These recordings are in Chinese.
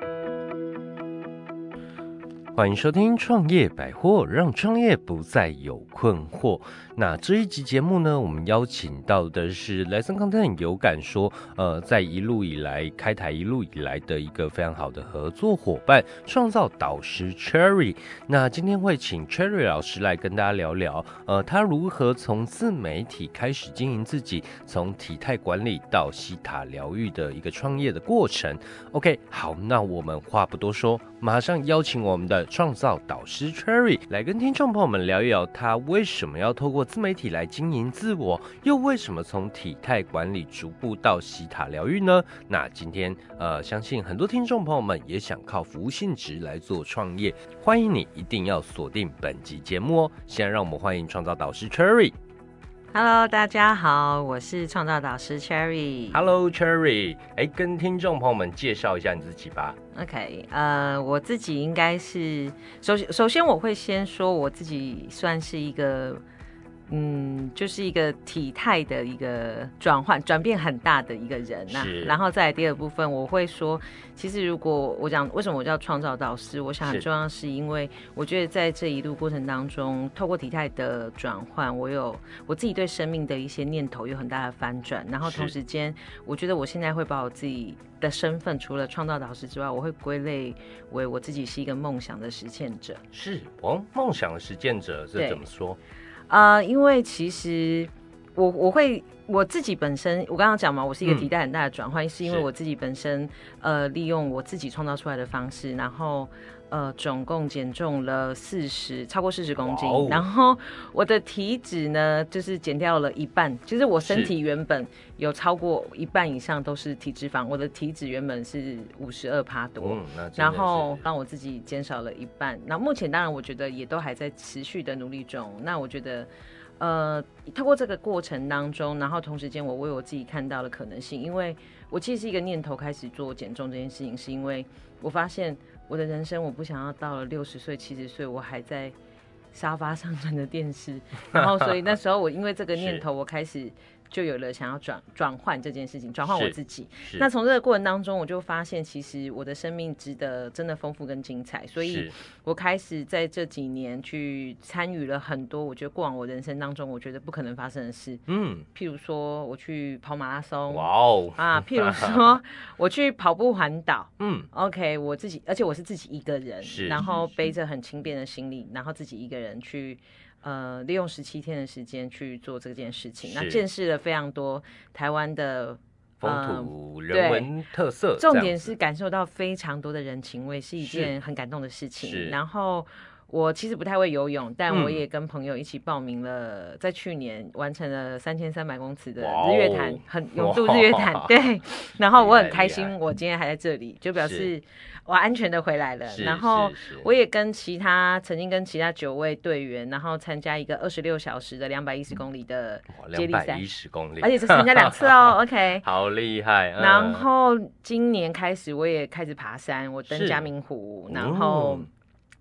thank you 欢迎收听创业百货，让创业不再有困惑。那这一集节目呢，我们邀请到的是 Lesson Content 有感说，呃，在一路以来开台一路以来的一个非常好的合作伙伴，创造导师 Cherry。那今天会请 Cherry 老师来跟大家聊聊，呃，他如何从自媒体开始经营自己，从体态管理到西塔疗愈的一个创业的过程。OK，好，那我们话不多说，马上邀请我们的。创造导师 Cherry 来跟听众朋友们聊一聊，他为什么要透过自媒体来经营自我，又为什么从体态管理逐步到西塔疗愈呢？那今天呃，相信很多听众朋友们也想靠服务性质来做创业，欢迎你一定要锁定本集节目哦。现在让我们欢迎创造导师 Cherry。Hello，大家好，我是创造导师 Cherry。Hello，Cherry，哎，跟听众朋友们介绍一下你自己吧。OK，呃，我自己应该是首先，首先我会先说我自己算是一个。嗯，就是一个体态的一个转换转变很大的一个人呐。然后再第二部分，我会说，其实如果我讲为什么我叫创造导师，我想很重要是因为我觉得在这一路过程当中，透过体态的转换，我有我自己对生命的一些念头有很大的翻转。然后同时间，我觉得我现在会把我自己的身份，除了创造导师之外，我会归类为我自己是一个梦想的实践者。是哦，梦想的实践者是怎么说？啊，因为其实我我会我自己本身，我刚刚讲嘛，我是一个体态很大的转换，是因为我自己本身呃利用我自己创造出来的方式，然后呃总共减重了四十超过四十公斤，然后我的体脂呢就是减掉了一半，其实我身体原本有超过一半以上都是体脂肪，我的体脂原本是五十二帕多，然后让我自己减少了一半，那目前当然我觉得也都还在持续的努力中，那我觉得。呃，透过这个过程当中，然后同时间我为我自己看到了可能性，因为我其实是一个念头开始做减重这件事情，是因为我发现我的人生我不想要到了六十岁、七十岁我还在沙发上看着电视，然后所以那时候我因为这个 念头我开始。就有了想要转转换这件事情，转换我自己。那从这个过程当中，我就发现其实我的生命值得真的丰富跟精彩。所以我开始在这几年去参与了很多我觉得过往我人生当中我觉得不可能发生的事。嗯，譬如说我去跑马拉松，哇哦啊，譬如说我去跑步环岛，嗯，OK，我自己，而且我是自己一个人，然后背着很轻便的行李，然后自己一个人去。呃，利用十七天的时间去做这件事情，那见识了非常多台湾的风土人文特色，重点是感受到非常多的人情味，是一件很感动的事情。然后我其实不太会游泳，但我也跟朋友一起报名了，在去年完成了三千三百公尺的日月潭，很永度 日月潭。对，然后我很开心，我今天还在这里，就表示。我安全的回来了，然后我也跟其他曾经跟其他九位队员，然后参加一个二十六小时的两百一十公里的接力赛，一十公里，而且是参加两次哦。OK，好厉害。然后今年开始我也开始爬山，我登嘉明湖，然后。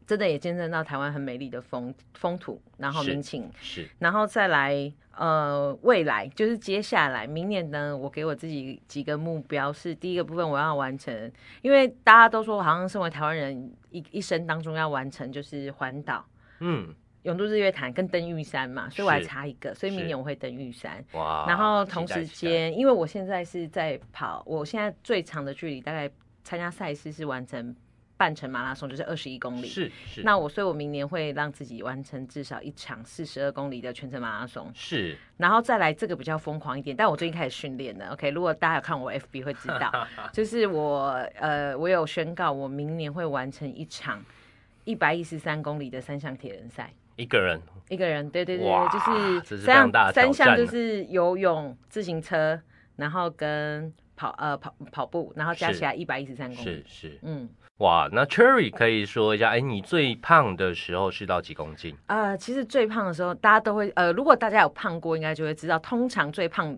真的也见证到台湾很美丽的风风土，然后民情，是，然后再来，呃，未来就是接下来明年呢，我给我自己几个目标，是第一个部分我要完成，因为大家都说好像身为台湾人一一生当中要完成就是环岛，嗯，永渡日月潭跟登玉山嘛，所以我还差一个，所以明年我会登玉山，哇，然后同时间，因为我现在是在跑，我现在最长的距离大概参加赛事是完成。半程马拉松就是二十一公里，是是。那我所以，我明年会让自己完成至少一场四十二公里的全程马拉松，是。然后再来这个比较疯狂一点，但我最近开始训练了。OK，如果大家有看我 FB 会知道，就是我呃，我有宣告我明年会完成一场一百一十三公里的三项铁人赛，一个人，一个人，对对对，就是三项三项就是游泳、自行车，然后跟跑呃跑跑步，然后加起来一百一十三公斤，是是，嗯。哇，那 Cherry 可以说一下，哎，你最胖的时候是到几公斤？呃，其实最胖的时候，大家都会，呃，如果大家有胖过，应该就会知道，通常最胖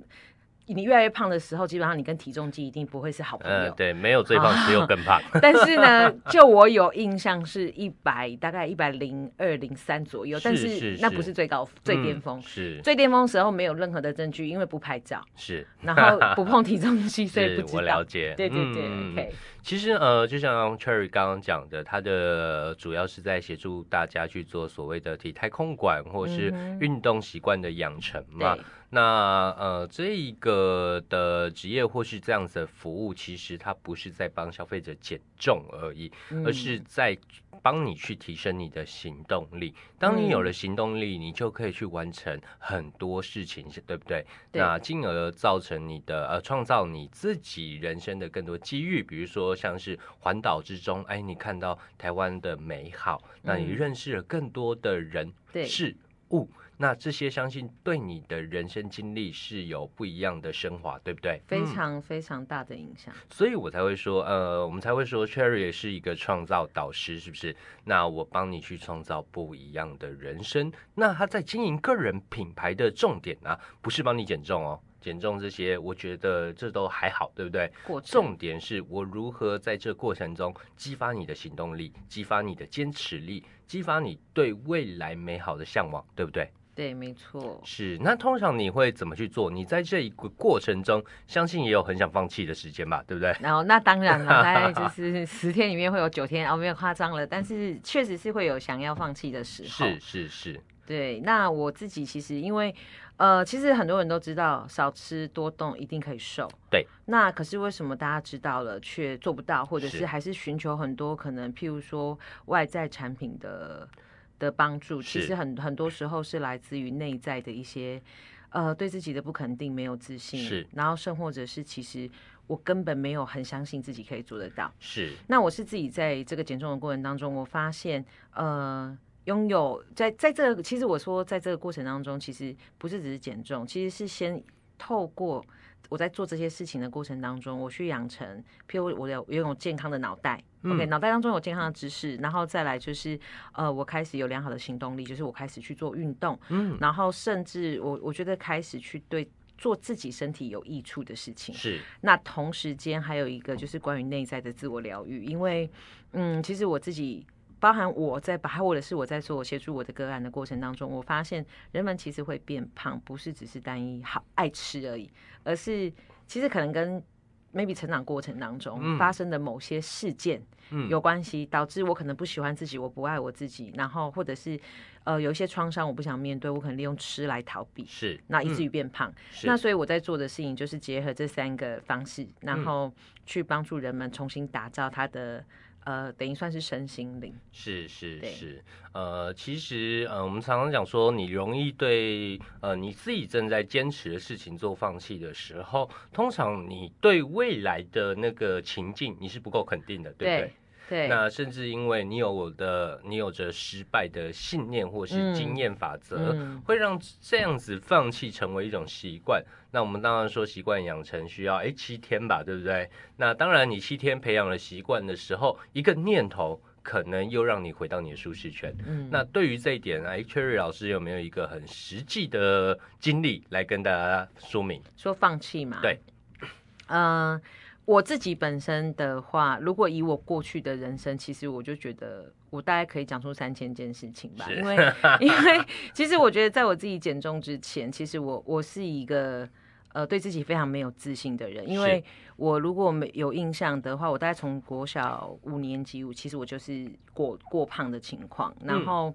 你越来越胖的时候，基本上你跟体重计一定不会是好朋友。对，没有最胖，只有更胖。但是呢，就我有印象是一百，大概一百零二零三左右。但是那不是最高最巅峰，是最巅峰时候没有任何的证据，因为不拍照，是，然后不碰体重计，所以不知道。我了解，对对对，OK。其实呃，就像 Cherry 刚刚讲的，他的主要是在协助大家去做所谓的体态控管或是运动习惯的养成嘛。那呃，这一个的职业或是这样子的服务，其实它不是在帮消费者减重而已，而是在帮你去提升你的行动力。当你有了行动力，你就可以去完成很多事情，对不对？那进而造成你的呃，创造你自己人生的更多机遇。比如说像是环岛之中，哎，你看到台湾的美好，那你认识了更多的人事物。那这些相信对你的人生经历是有不一样的升华，对不对？非常非常大的影响。所以我才会说，呃，我们才会说，Cherry 是一个创造导师，是不是？那我帮你去创造不一样的人生。那他在经营个人品牌的重点呢，不是帮你减重哦，减重这些，我觉得这都还好，对不对？重点是我如何在这过程中激发你的行动力，激发你的坚持力，激发你对未来美好的向往，对不对？对，没错。是，那通常你会怎么去做？你在这一个过程中，相信也有很想放弃的时间吧，对不对？然后，那当然了，大概就是十天里面会有九天，哦，没有夸张了，但是确实是会有想要放弃的时候。是是是。对，那我自己其实因为，呃，其实很多人都知道，少吃多动一定可以瘦。对。那可是为什么大家知道了却做不到，或者是还是寻求很多可能，譬如说外在产品的。的帮助其实很很多时候是来自于内在的一些，呃，对自己的不肯定、没有自信，是，然后甚或者是其实我根本没有很相信自己可以做得到，是。那我是自己在这个减重的过程当中，我发现，呃，拥有在在这个其实我说在这个过程当中，其实不是只是减重，其实是先透过。我在做这些事情的过程当中，我去养成，譬如我有拥有健康的脑袋，OK，脑袋当中有健康的知识，然后再来就是，呃，我开始有良好的行动力，就是我开始去做运动，嗯，然后甚至我我觉得开始去对做自己身体有益处的事情，是。那同时间还有一个就是关于内在的自我疗愈，因为，嗯，其实我自己。包含我在把，或者是我在做协助我的个案的过程当中，我发现人们其实会变胖，不是只是单一好爱吃而已，而是其实可能跟 maybe 成长过程当中发生的某些事件有关系，导致我可能不喜欢自己，我不爱我自己，然后或者是呃有一些创伤我不想面对，我可能利用吃来逃避，是。那以至于变胖。那所以我在做的事情就是结合这三个方式，然后去帮助人们重新打造他的。呃，等于算是身心灵，是是是，呃，其实呃，我们常常讲说，你容易对呃你自己正在坚持的事情做放弃的时候，通常你对未来的那个情境你是不够肯定的，对不对？对，那甚至因为你有我的，你有着失败的信念或是经验法则，会让这样子放弃成为一种习惯。那我们当然说习惯养成需要哎七天吧，对不对？那当然你七天培养了习惯的时候，一个念头可能又让你回到你的舒适圈。嗯，那对于这一点哎，Cherry 老师有没有一个很实际的经历来跟大家说明？说放弃嘛？对，嗯。我自己本身的话，如果以我过去的人生，其实我就觉得我大概可以讲出三千件事情吧。因为 因为其实我觉得在我自己减重之前，其实我我是一个呃对自己非常没有自信的人。因为我如果没有印象的话，我大概从国小五年级，我其实我就是过过胖的情况。然后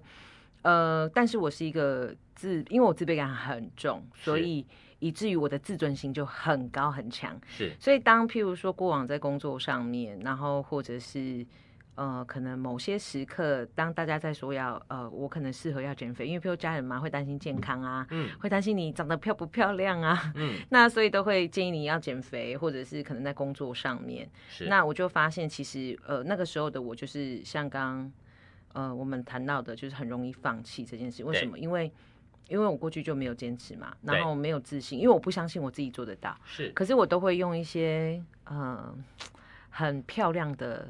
呃，但是我是一个自，因为我自卑感很重，所以。以至于我的自尊心就很高很强，是。所以当譬如说过往在工作上面，然后或者是呃，可能某些时刻，当大家在说要呃，我可能适合要减肥，因为譬如家人嘛会担心健康啊，嗯，会担心你长得漂不漂亮啊，嗯，那所以都会建议你要减肥，或者是可能在工作上面，是。那我就发现其实呃那个时候的我就是像刚呃我们谈到的，就是很容易放弃这件事，为什么？因为因为我过去就没有坚持嘛，然后没有自信，因为我不相信我自己做得到。是，可是我都会用一些嗯很漂亮的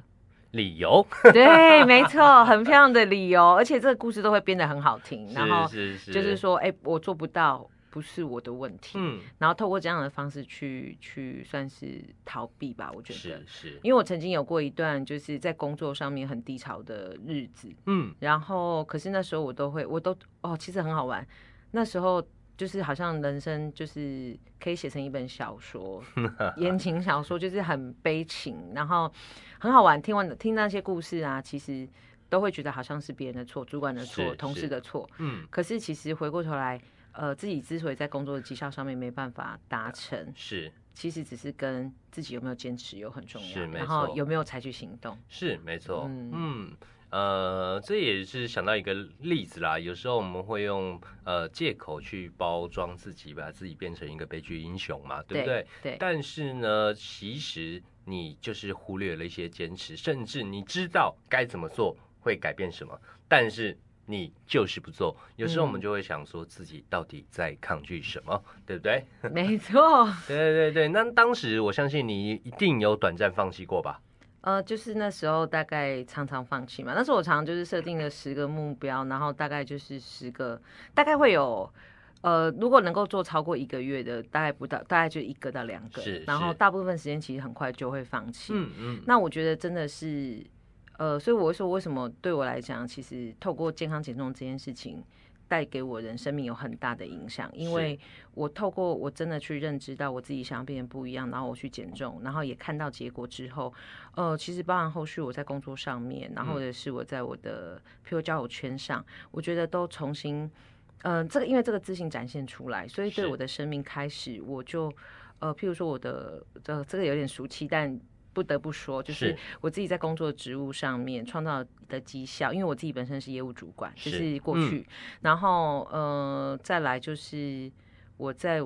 理由。对，没错，很漂亮的理由，而且这个故事都会编得很好听。然后就是说，哎，我做不到。不是我的问题，嗯，然后透过这样的方式去去算是逃避吧，我觉得是是，因为我曾经有过一段就是在工作上面很低潮的日子，嗯，然后可是那时候我都会，我都哦，其实很好玩，那时候就是好像人生就是可以写成一本小说，言情小说，就是很悲情，然后很好玩。听完听那些故事啊，其实都会觉得好像是别人的错，主管的错，同事的错。嗯，可是其实回过头来，呃，自己之所以在工作的绩效上面没办法达成，是其实只是跟自己有没有坚持有很重要，是没然后错有没有采取行动。是没错，嗯嗯。呃，这也是想到一个例子啦。有时候我们会用呃借口去包装自己，把自己变成一个悲剧英雄嘛，对不对？对，但是呢，其实你就是忽略了一些坚持，甚至你知道该怎么做会改变什么，但是你就是不做。有时候我们嗯就会想说自己到底在抗拒什么，对不对？没错。对对对。那当时我相信你一定有短暂放弃过吧？呃，就是那时候大概常常放弃嘛。那时候我常常就是设定了十个目标，然后大概就是十个，大概会有，呃，如果能够做超过一个月的，大概不到，大概就一个到两个是，然后大部分时间其实很快就会放弃。嗯嗯，那我觉得真的是，呃，所以我会说，为什么对我来讲，其实透过健康减重这件事情，带给我人生命有很大的影响，因为我透过我真的去认知到我自己想要变得不一样，然后我去减重，然后也看到结果之后，呃，其实包含后续我在工作上面，然后或者是我在我的譬如交友圈上，我觉得都重新，嗯、这个因为这个自信展现出来，所以对我的生命开始我就，呃，譬如说我的呃这个有点俗气，但不得不说，就是是我自己在工作职务上面创造的绩效，因为我自己本身是业务主管，就是是过去，然后呃再来就是我在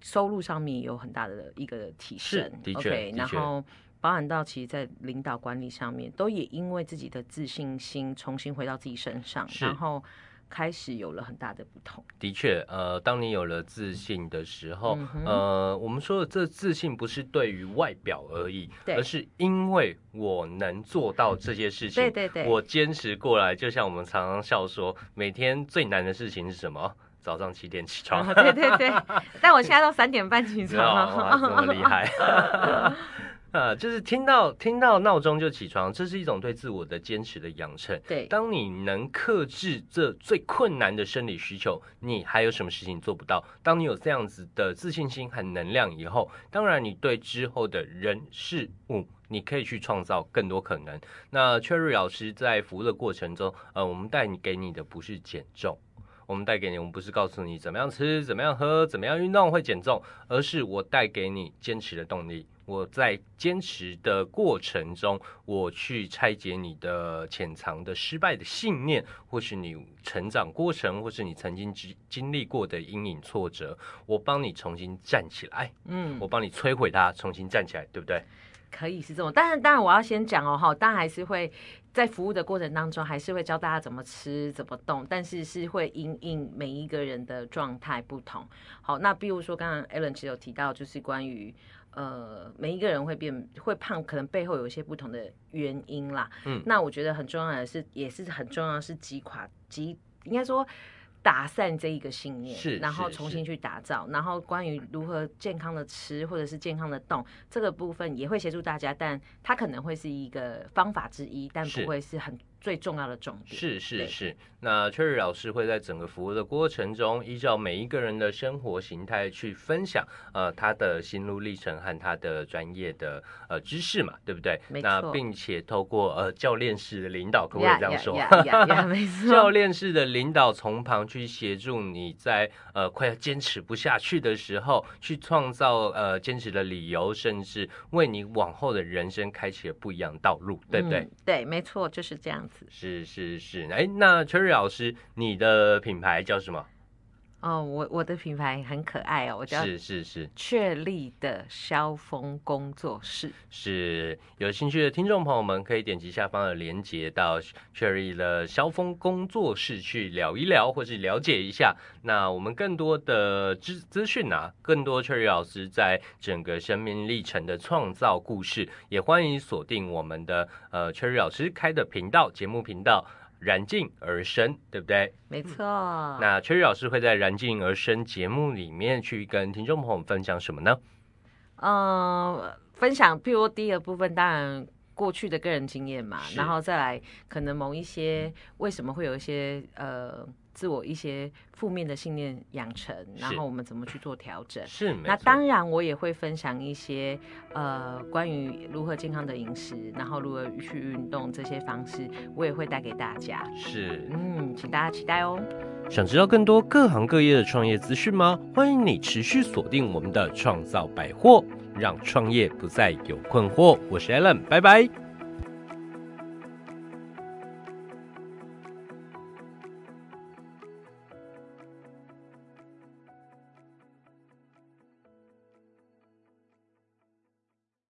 收入上面也有很大的一个提升的确 OK，然后包含到其实，在领导管理上面，都也因为自己的自信心重新回到自己身上，然后开始有了很大的不同。的确，呃，当你有了自信的时候，嗯呃，我们说的这自信不是对于外表而已，而是因为我能做到这些事情，对对对我坚持过来。就像我们常常笑说，每天最难的事情是什么？早上七点起床，啊对对对，但我现在都三点半起知道哇，这，么厉害。呃，就是听到听到闹钟就起床，这是一种对自我的坚持的养成。对，当你能克制这最困难的生理需求，你还有什么事情做不到？当你有这样子的自信心和能量以后，当然你对之后的人事物，你可以去创造更多可能。那 Cherry 老师在服务的过程中，呃，我们带你给你的不是减重。我们带给你，我们不是告诉你怎么样吃、怎么样喝、怎么样运动会减重，而是我带给你坚持的动力。我在坚持的过程中，我去拆解你的潜藏的失败的信念，或是你成长过程，或是你曾经经经历过的阴影挫折，我帮你重新站起来，嗯我，帮你摧毁它，重新站起来，对不对？可以是这种，但是当然我要先讲哦，哈，当然还是会在服务的过程当中，还是会教大家怎么吃、怎么动，但是是会因应每一个人的状态不同。好，那比如说刚刚 Alan 其实有提到，就是关于呃每一个人会变会胖，可能背后有一些不同的原因啦。嗯那我觉得很重要的是，也是很重要的是击垮击，应该说。打散这一个信念，是然后重新去打造，然后关于如何健康的吃或者是健康的动这个部分也会协助大家，但它可能会是一个方法之一，但不会是很最重要的重点。是是是，那 Cherry 老师会在整个服务的过程中，依照每一个人的生活形态去分享，呃，他的心路历程和他的专业的呃知识嘛，对不对？那并且透过呃教练式的领导，可不可以这样说？教练式的领导从旁去协助你在呃快要坚持不下去的时候，去创造呃坚持的理由，甚至为你往后的人生开启了不一样的道路，对不对？嗯对，没错，就是这样子。是是是，哎，那 Cherry 老师，你的品牌叫什么？哦，我我的品牌很可爱哦，我叫是是是确立的萧峰工作室。是，有兴趣的听众朋友们可以点击下方的链接到 Cherry 的萧峰工作室去聊一聊，或是了解一下。那我们更多的资资讯啊，更多 Cherry 老师在整个生命历程的创造故事，也欢迎锁定我们的呃 Cherry 老师开的频道节目频道。燃尽而生，对不对？没错。那秋雨老师会在燃尽而生节目里面去跟听众朋友分享什么呢？嗯，分享，譬如第一个部分，当然过去的个人经验嘛，然后再来可能某一些为什么会有一些呃。自我一些负面的信念养成，然后我们怎么去做调整？是，那当然我也会分享一些呃关于如何健康的饮食，然后如何去运动这些方式，我也会带给大家。是，嗯，请大家期待哦。想知道更多各行各业的创业资讯吗？欢迎你持续锁定我们的创造百货，让创业不再有困惑。我是 Allen，拜拜。